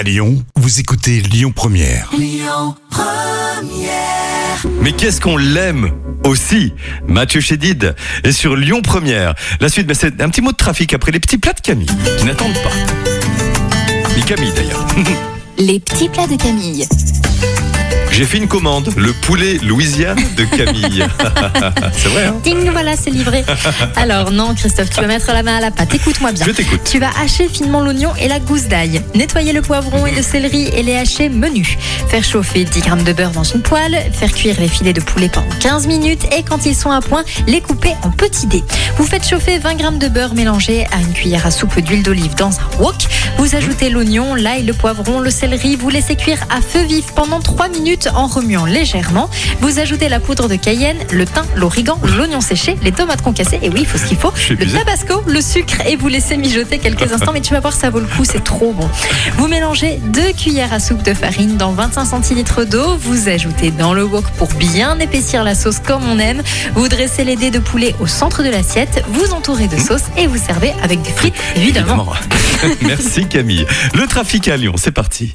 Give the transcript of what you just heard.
À Lyon, vous écoutez Lyon Première. Mais qu'est-ce qu'on l'aime aussi Mathieu Chédid est sur Lyon Première. La suite, ben, c'est un petit mot de trafic après les petits plats de Camille, qui n'attendent pas. Ni Camille d'ailleurs. Les petits plats de Camille. J'ai fait une commande, le poulet Louisiane de Camille. c'est vrai, hein Ding, voilà, c'est livré. Alors non, Christophe, tu vas mettre la main à la pâte. Écoute-moi bien. Je t'écoute. Tu vas hacher finement l'oignon et la gousse d'ail. Nettoyer le poivron et le céleri et les hacher menus. Faire chauffer 10 grammes de beurre dans une poêle. Faire cuire les filets de poulet pendant 15 minutes. Et quand ils sont à point, les couper en petits dés. Vous faites chauffer 20 grammes de beurre mélangé à une cuillère à soupe d'huile d'olive dans un wok. Vous ajoutez l'oignon, l'ail, le poivron, le céleri. Vous laissez cuire à feu vif pendant 3 minutes en remuant légèrement. Vous ajoutez la poudre de cayenne, le thym, l'origan, l'oignon séché, les tomates concassées. Et oui, il faut ce qu'il faut. Le tabasco, le sucre et vous laissez mijoter quelques instants. Mais tu vas voir, ça vaut le coup, c'est trop bon. Vous mélangez deux cuillères à soupe de farine dans 25 centilitres d'eau. Vous ajoutez dans le wok pour bien épaissir la sauce comme on aime. Vous dressez les dés de poulet au centre de l'assiette. Vous entourez de sauce et vous servez avec des frites, évidemment. Merci Camille. Le trafic à Lyon, c'est parti.